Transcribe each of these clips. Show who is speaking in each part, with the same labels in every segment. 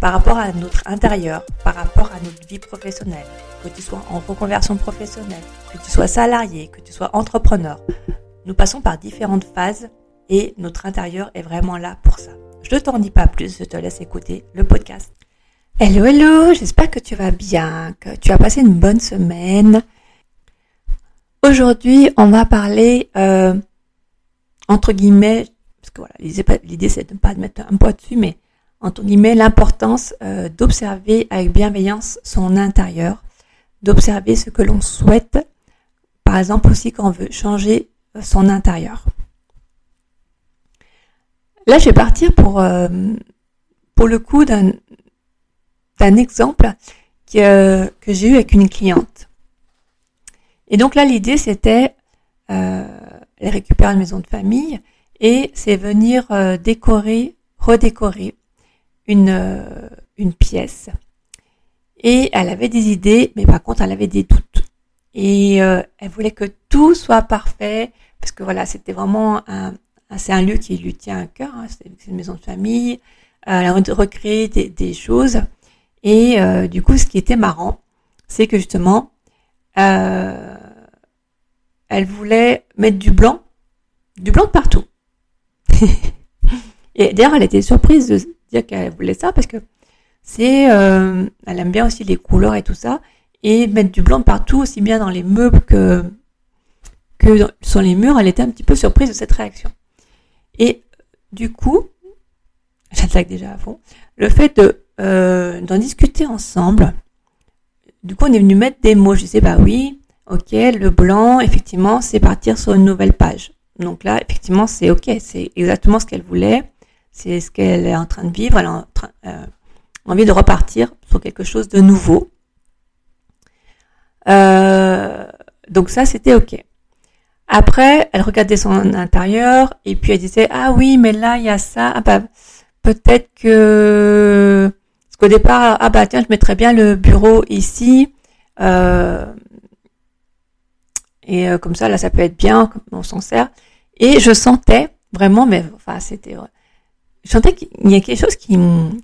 Speaker 1: par rapport à notre intérieur, par rapport à notre vie professionnelle, que tu sois en reconversion professionnelle, que tu sois salarié, que tu sois entrepreneur. Nous passons par différentes phases et notre intérieur est vraiment là pour ça. Je ne t'en dis pas plus, je te laisse écouter le podcast. Hello, hello, j'espère que tu vas bien, que tu as passé une bonne semaine. Aujourd'hui, on va parler, euh, entre guillemets, parce que voilà, l'idée c'est de ne pas mettre un poids dessus, mais entre guillemets, l'importance euh, d'observer avec bienveillance son intérieur, d'observer ce que l'on souhaite, par exemple aussi quand on veut changer euh, son intérieur. Là, je vais partir pour, euh, pour le coup d'un, exemple que, que j'ai eu avec une cliente. Et donc là, l'idée, c'était, euh, elle récupère une maison de famille et c'est venir décorer, redécorer une, euh, une pièce. Et elle avait des idées, mais par contre, elle avait des doutes. Et euh, elle voulait que tout soit parfait, parce que voilà, c'était vraiment un, c'est un lieu qui lui tient à cœur. Hein, c'est une maison de famille. Elle a recréé des, des choses. Et euh, du coup, ce qui était marrant, c'est que justement, euh, elle voulait mettre du blanc, du blanc de partout. et d'ailleurs, elle était surprise de, dire qu'elle voulait ça parce que c'est, euh, elle aime bien aussi les couleurs et tout ça, et mettre du blanc partout, aussi bien dans les meubles que que sur les murs. Elle était un petit peu surprise de cette réaction. Et du coup, j'attaque déjà à fond. Le fait de euh, d'en discuter ensemble. Du coup, on est venu mettre des mots. Je disais bah oui, ok, le blanc, effectivement, c'est partir sur une nouvelle page. Donc là, effectivement, c'est ok, c'est exactement ce qu'elle voulait. C'est ce qu'elle est en train de vivre. Elle a euh, envie de repartir sur quelque chose de nouveau. Euh, donc ça, c'était OK. Après, elle regardait son intérieur et puis elle disait ah oui, mais là il y a ça. Ah bah, peut-être que parce qu'au départ ah bah tiens, je mettrais bien le bureau ici. Euh, et comme ça, là, ça peut être bien, on s'en sert. Et je sentais vraiment, mais enfin, c'était je sentais qu'il y a quelque chose qui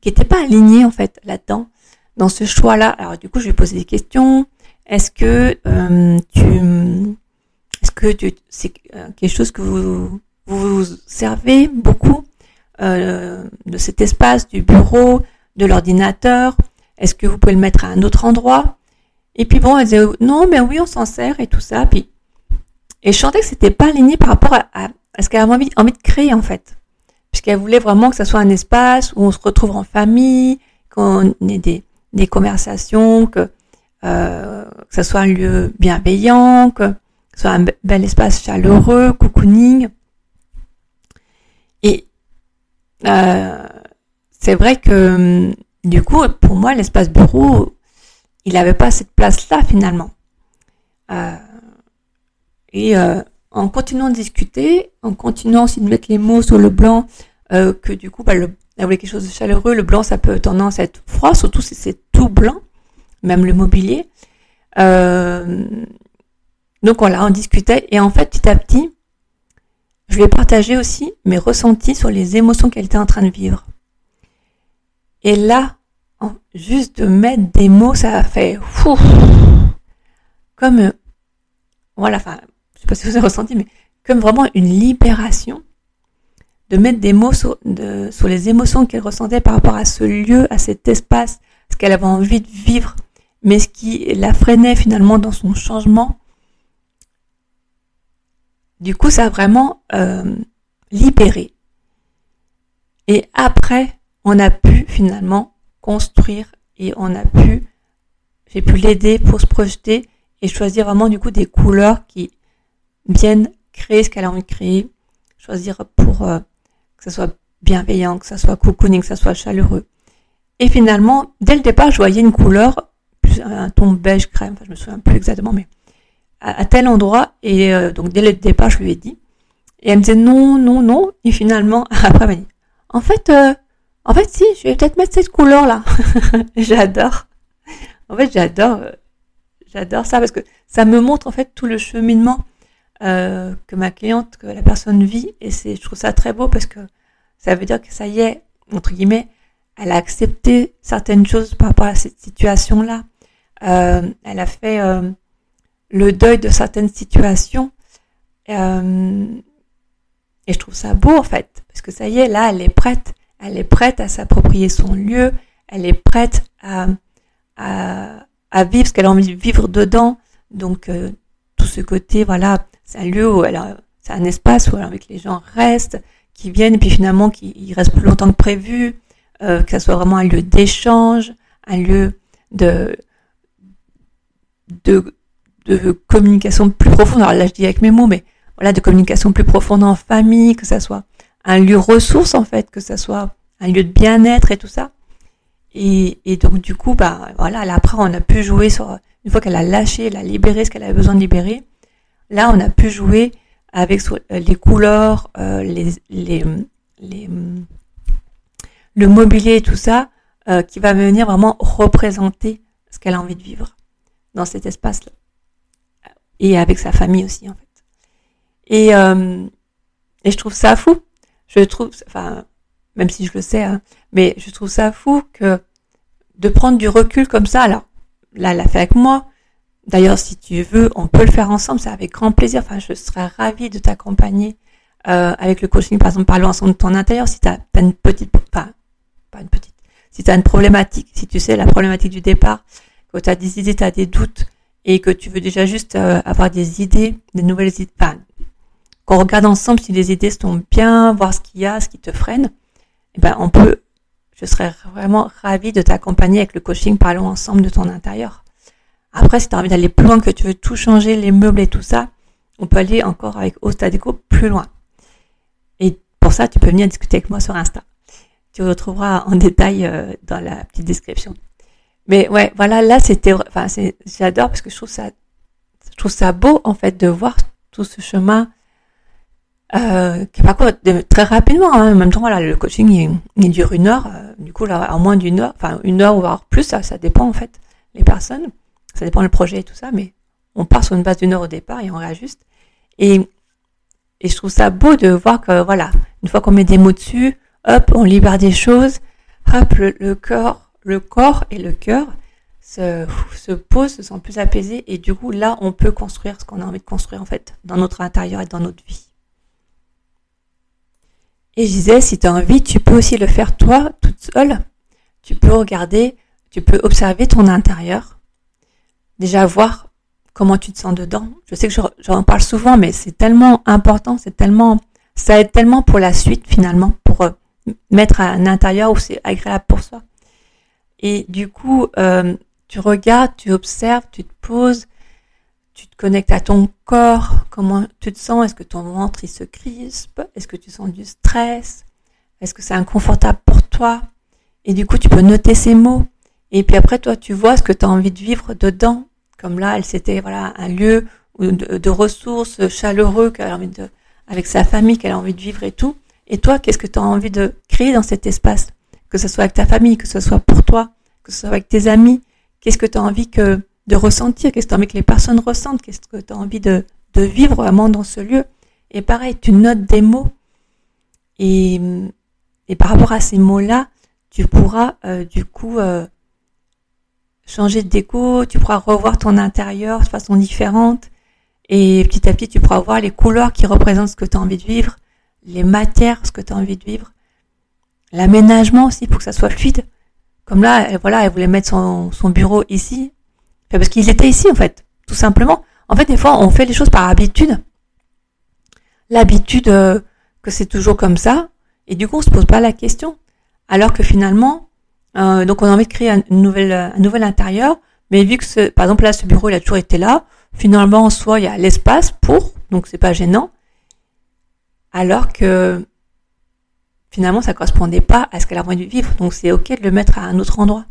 Speaker 1: qui était pas aligné en fait là-dedans, dans ce choix-là. Alors du coup, je lui ai posé des questions. Est-ce que euh, tu, est-ce que tu, c'est euh, quelque chose que vous vous servez beaucoup euh, de cet espace, du bureau, de l'ordinateur? Est-ce que vous pouvez le mettre à un autre endroit? Et puis bon, elle disait non, mais oui, on s'en sert et tout ça. Puis et je sentais que c'était pas aligné par rapport à, à, à ce qu'elle avait envie, envie de créer en fait puisqu'elle voulait vraiment que ce soit un espace où on se retrouve en famille, qu'on ait des, conversations, que, euh, que ce soit un lieu bienveillant, que ce soit un bel espace chaleureux, cocooning. Et euh, c'est vrai que du coup, pour moi, l'espace bureau, il n'avait pas cette place-là finalement. Euh, et en continuant de discuter, en continuant aussi de mettre les mots sur le blanc, euh, que du coup, bah, le, elle voulait quelque chose de chaleureux. Le blanc, ça peut tendance à être froid, surtout si c'est tout blanc, même le mobilier. Euh, donc voilà, on discutait et en fait, petit à petit, je lui ai partagé aussi mes ressentis sur les émotions qu'elle était en train de vivre. Et là, juste de mettre des mots, ça a fait fou, comme voilà, enfin, je sais pas si vous avez ressenti, mais comme vraiment une libération de mettre des mots sur, sur les émotions qu'elle ressentait par rapport à ce lieu, à cet espace, ce qu'elle avait envie de vivre, mais ce qui la freinait finalement dans son changement. du coup, ça a vraiment euh, libéré. Et après, on a pu finalement construire et on a pu, j'ai pu l'aider pour se projeter et choisir vraiment du coup des couleurs qui viennent créer ce qu'elle a envie de créer, choisir pour euh, que ce soit bienveillant, que ça soit cocooning, que ça soit chaleureux. Et finalement, dès le départ, je voyais une couleur, un ton beige crème, enfin, je me souviens plus exactement, mais à, tel endroit. Et euh, donc dès le départ, je lui ai dit. Et elle me disait non, non, non. Et finalement, après, elle m'a dit, en fait, euh, en fait, si, je vais peut-être mettre cette couleur là. j'adore. En fait, j'adore, euh, j'adore ça parce que ça me montre en fait tout le cheminement euh, que ma cliente, que la personne vit, et je trouve ça très beau parce que ça veut dire que ça y est, entre guillemets, elle a accepté certaines choses par rapport à cette situation-là. Euh, elle a fait euh, le deuil de certaines situations. Et je trouve ça beau en fait, parce que ça y est, là, elle est prête elle est prête à s'approprier son lieu, elle est prête à, à, vivre ce qu'elle a envie de vivre dedans. Donc tout ce côté, voilà, c'est un lieu où elle a, c'est un espace où avec les gens restent, qui viennent, puis finalement qui restent plus longtemps que prévu, euh, que ça soit vraiment un lieu d'échange, un lieu de, de, communication plus profonde. Alors là, je dis avec mes mots, mais voilà, de communication plus profonde en famille, que ça soit un lieu ressource en fait, que ça soit un lieu de bien-être et tout ça. Et, et, donc du coup, bah voilà, là, après on a pu jouer sur une fois qu'elle a lâché, elle a libéré ce qu'elle avait besoin de libérer. Là, on a pu jouer avec euh, les couleurs, euh, les, les, les, le mobilier et tout ça, euh, qui va venir vraiment représenter ce qu'elle a envie de vivre dans cet espace-là. Et avec sa famille aussi, en fait. Et, et je trouve ça fou je trouve, enfin, même si je le sais, hein, mais je trouve ça fou que de prendre du recul comme ça. Alors là, elle l'a fait avec moi. D'ailleurs, si tu veux, on peut le faire ensemble. C'est avec grand plaisir. Enfin, je serais ravie de t'accompagner euh, avec le coaching, par exemple, parler ensemble de ton intérieur. Si tu as, une petite, enfin, pas une petite, si tu une problématique, si tu sais la problématique du départ, que tu as des idées, tu as des doutes et que tu veux déjà juste euh, avoir des idées, des nouvelles idées, enfin, qu'on regarde ensemble si les idées sont bien, voir ce qu'il y a, ce qui te freine, eh ben on peut, je serais vraiment ravie de t'accompagner avec le coaching Parlons ensemble de ton intérieur. Après, si tu as envie d'aller plus loin, que tu veux tout changer, les meubles et tout ça, on peut aller encore avec Ostadeco plus loin. Et pour ça, tu peux venir discuter avec moi sur Insta. Tu retrouveras en détail euh, dans la petite description. Mais ouais, voilà, là c'était, enfin, j'adore parce que je trouve ça, je trouve ça beau en fait de voir tout ce chemin euh, qui parcourt très rapidement. Hein. En même temps, voilà, le coaching il, dure une heure. Euh, du coup, là, en moins d'une heure, enfin une heure ou voire plus, ça, ça dépend en fait les personnes. Ça dépend le projet et tout ça, mais on part sur une base d'une heure au départ et on réajuste. Et je trouve ça beau de voir que voilà, une fois qu'on met des mots dessus, hop, on libère des choses, hop, le, le corps, le corps et le cœur se, se posent, se sentent plus apaisés et du coup là, on peut construire ce qu'on a envie de construire en fait dans notre intérieur et dans notre vie. Et je disais, si tu as envie, tu peux aussi le faire toi, toute seule. Tu peux regarder, tu peux observer ton intérieur. Déjà voir comment tu te sens dedans. Je sais que j'en parle souvent, mais c'est tellement important, c'est tellement, ça aide tellement pour la suite finalement, pour euh, mettre un intérieur où c'est agréable pour soi. Et du coup, euh, tu regardes, tu observes, tu te poses, tu te connectes à ton corps, comment tu te sens, est-ce que ton ventre il se crispe, est-ce que tu sens du stress, est-ce que c'est inconfortable pour toi, et du coup tu peux noter ces mots, et puis après toi tu vois ce que tu as envie de vivre dedans, comme là elle c'était voilà un lieu de, ressources chaleureux avec sa famille qu'elle a envie de vivre et tout, et toi qu'est-ce que tu as envie de créer dans cet espace, que ce soit avec ta famille, que ce soit pour toi, que ce soit avec tes amis, qu'est-ce que tu as envie que de ressentir, qu'est-ce que tu as envie que les personnes ressentent, qu'est-ce que tu as envie de, de, vivre vraiment dans ce lieu? Et pareil, tu notes des mots. Et, et par rapport à ces mots-là, tu pourras euh, du coup euh, changer de déco, tu pourras revoir ton intérieur de façon différente. Et petit à petit, tu pourras voir les couleurs qui représentent ce que tu as envie de vivre, les matières, ce que tu as envie de vivre, l'aménagement aussi pour que ça soit fluide. Comme là, voilà, elle voulait mettre son, son bureau ici, parce qu'ils étaient ici, en fait, tout simplement. En fait, des fois, on fait les choses par habitude. l'habitude euh, que c'est toujours comme ça, et du coup on se pose pas la question. Alors que finalement, euh, donc on a envie de créer un, nouvel, un nouvel intérieur, mais vu que ce, par exemple là ce bureau il a toujours été là, finalement en soi il y a l'espace pour, donc c'est pas gênant. Alors que finalement ça correspondait pas à ce qu'elle a envie de vivre, donc c'est ok de le mettre à un autre endroit.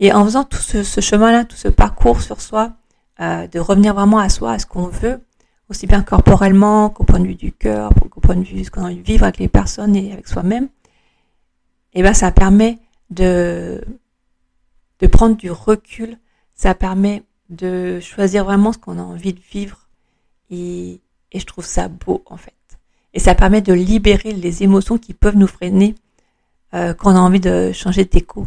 Speaker 1: Et en faisant tout ce, chemin-là, tout ce parcours sur soi, euh, de revenir vraiment à soi, à ce qu'on veut, aussi bien corporellement qu'au point de vue du cœur, qu'au point de vue de ce qu'on a envie de vivre avec les personnes et avec soi-même, et eh ben ça permet de, de prendre du recul, ça permet de choisir vraiment ce qu'on a envie de vivre et, et je trouve ça beau en fait. Et ça permet de libérer les émotions qui peuvent nous freiner euh, quand on a envie de changer de déco.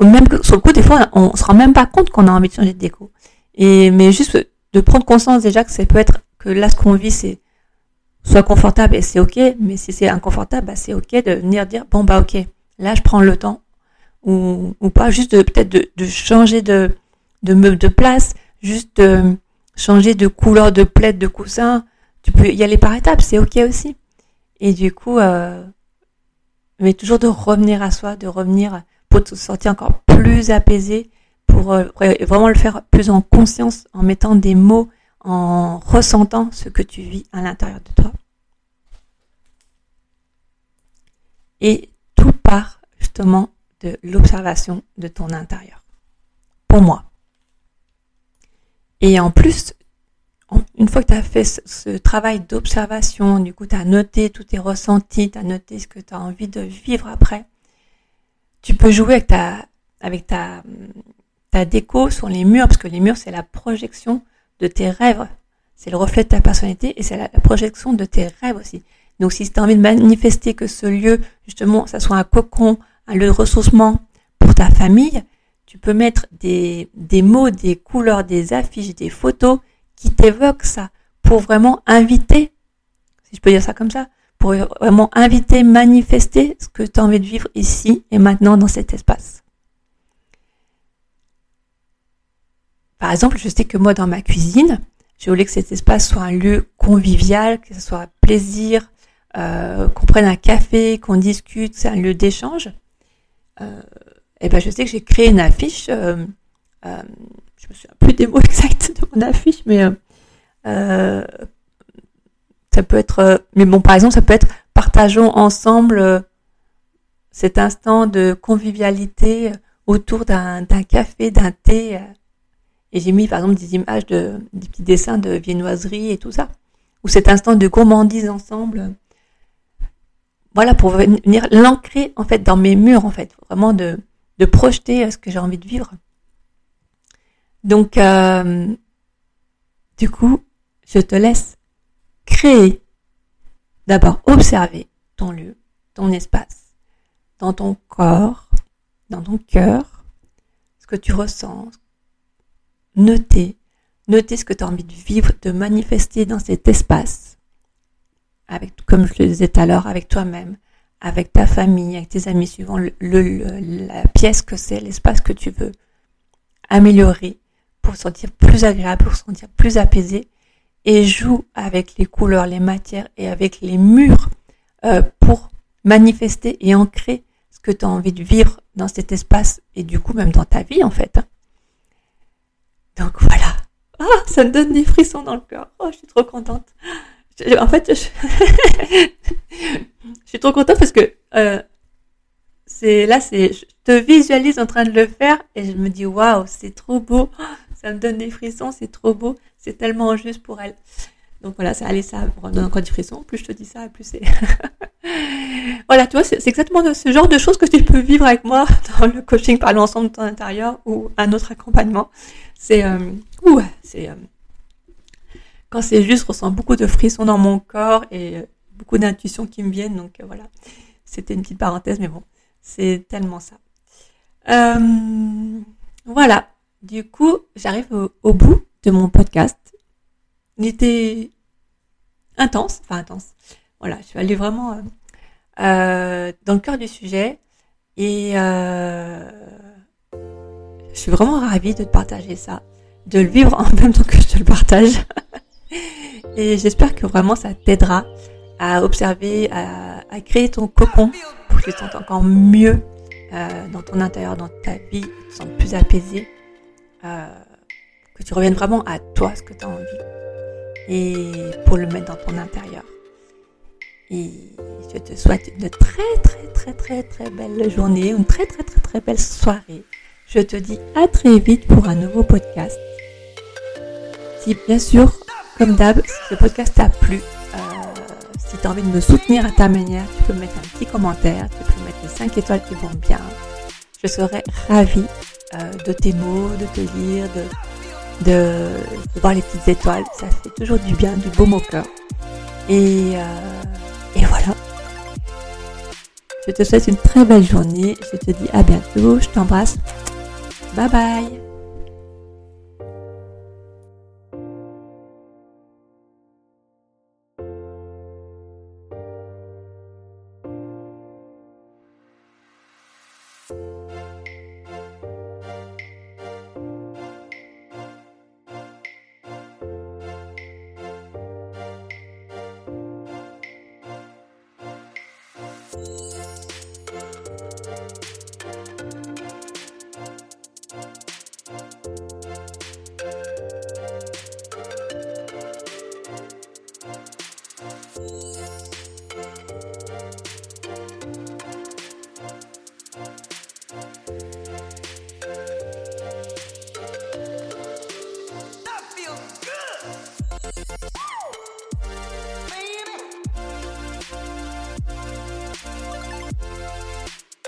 Speaker 1: Ou même sur le coup, des fois, on se rend même pas compte qu'on a envie de changer de déco. Et mais juste de prendre conscience déjà que ça peut être que là ce qu'on vit c'est soit confortable et c'est ok, mais si c'est inconfortable, bah, c'est ok de venir dire bon bah ok, là je prends le temps ou, ou pas juste peut-être de, de, changer de de meuble de place, juste de changer de couleur de plaid, de coussin. Tu peux y aller par étapes, c'est ok aussi. Et du coup, euh, mais toujours de revenir à soi, de revenir pour te sentir encore plus apaisé, pour euh, vraiment le faire plus en conscience, en mettant des mots, en ressentant ce que tu vis à l'intérieur de toi. Et tout part justement de l'observation de ton intérieur. Pour moi. Et en plus, une fois que tu as fait ce, travail d'observation, du coup, tu as noté tous tes ressentis, tu as noté ce que tu as envie de vivre après, tu peux jouer avec ta, déco sur les murs, parce que les murs, c'est la projection de tes rêves. C'est le reflet de ta personnalité et c'est la, projection de tes rêves aussi. Donc, si tu as envie de manifester que ce lieu, justement, ça soit un cocon, un lieu de ressourcement pour ta famille, tu peux mettre des, des mots, des couleurs, des affiches, des photos qui t'évoquent ça pour vraiment inviter, si je peux dire ça comme ça, pour vraiment inviter, manifester ce que tu as envie de vivre ici et maintenant dans cet espace. Par exemple, je sais que moi dans ma cuisine, je voulais que cet espace soit un lieu convivial, que ce soit plaisir, euh, qu'on prenne un café, qu'on discute, c'est un lieu d'échange. Euh, et ben je sais que j'ai créé une affiche. Euh, euh, je me souviens plus des mots exacts de mon affiche, mais ça peut être. mais bon, par exemple, ça peut être partageons ensemble cet instant de convivialité autour d'un café, d'un thé. Et j'ai mis par exemple des images de des petits dessins de viennoiserie et tout ça. Ou cet instant de gourmandise ensemble. Voilà, pour venir l'ancrer en fait dans mes murs en fait, vraiment de de projeter ce que j'ai envie de vivre. Donc, euh, du coup, je te laisse créer, d'abord observer ton lieu, ton espace, dans ton corps, dans ton cœur, ce que tu ressens, noter, noter ce que tu as envie de vivre, de manifester dans cet espace, comme je le disais tout à l'heure, avec toi-même, avec ta famille, avec tes amis, suivant la pièce que c'est, l'espace que tu veux améliorer pour se sentir plus agréable, pour se sentir plus apaisé. Et joue avec les couleurs, les matières et avec les murs euh, pour manifester et ancrer ce que tu as envie de vivre dans cet espace et du coup même dans ta vie en fait. Donc voilà. Ah, ça me donne des frissons dans le cœur. Oh, je suis trop contente. En fait, je, suis trop contente parce que euh, là, c'est, je te visualise en train de le faire et je me dis waouh, c'est trop beau, ça me donne des frissons, c'est trop beau, c'est tellement juste pour elle. Donc voilà, ça, allez, ça me donne encore des frissons. Plus je te dis ça, plus c'est. voilà, tu vois, c'est exactement ce genre de choses que tu peux vivre avec moi dans le coaching par l'ensemble de ton intérieur ou un autre accompagnement. C'est, euh, c'est. Euh, quand c'est juste, je ressens beaucoup de frissons dans mon corps et euh, beaucoup d'intuitions qui me viennent. Donc euh, voilà, c'était une petite parenthèse, mais bon, c'est tellement ça. Euh, voilà, du coup, j'arrive au, bout de mon podcast. Il était intense, enfin intense. Voilà, je suis allée vraiment dans le cœur du sujet et je suis vraiment ravie de te partager ça, de le vivre en même temps que je te le partage. Et j'espère que vraiment ça t'aidera à observer, à, créer ton cocon pour que tu te sentes encore mieux euh, dans ton intérieur, dans ta vie, que tu te sentes plus apaisé, euh, que tu reviennes vraiment à toi, ce que tu as envie, et pour le mettre dans ton intérieur. Et je te souhaite une très très très très très belle journée, une très très très très belle soirée. Je te dis à très vite pour un nouveau podcast. Si bien sûr, comme d'hab, si ce podcast t'a plu, euh, si tu as envie de me soutenir à ta manière, tu peux mettre un petit commentaire, tu peux mettre les 5 étoiles qui vont bien. Je serai ravie euh, de tes mots, de te lire, de, de, voir les petites étoiles. Ça fait toujours du bien, du beau au cœur. Et euh, et voilà. Je te souhaite une très belle journée. Je te dis à bientôt. Je t'embrasse. Bye bye.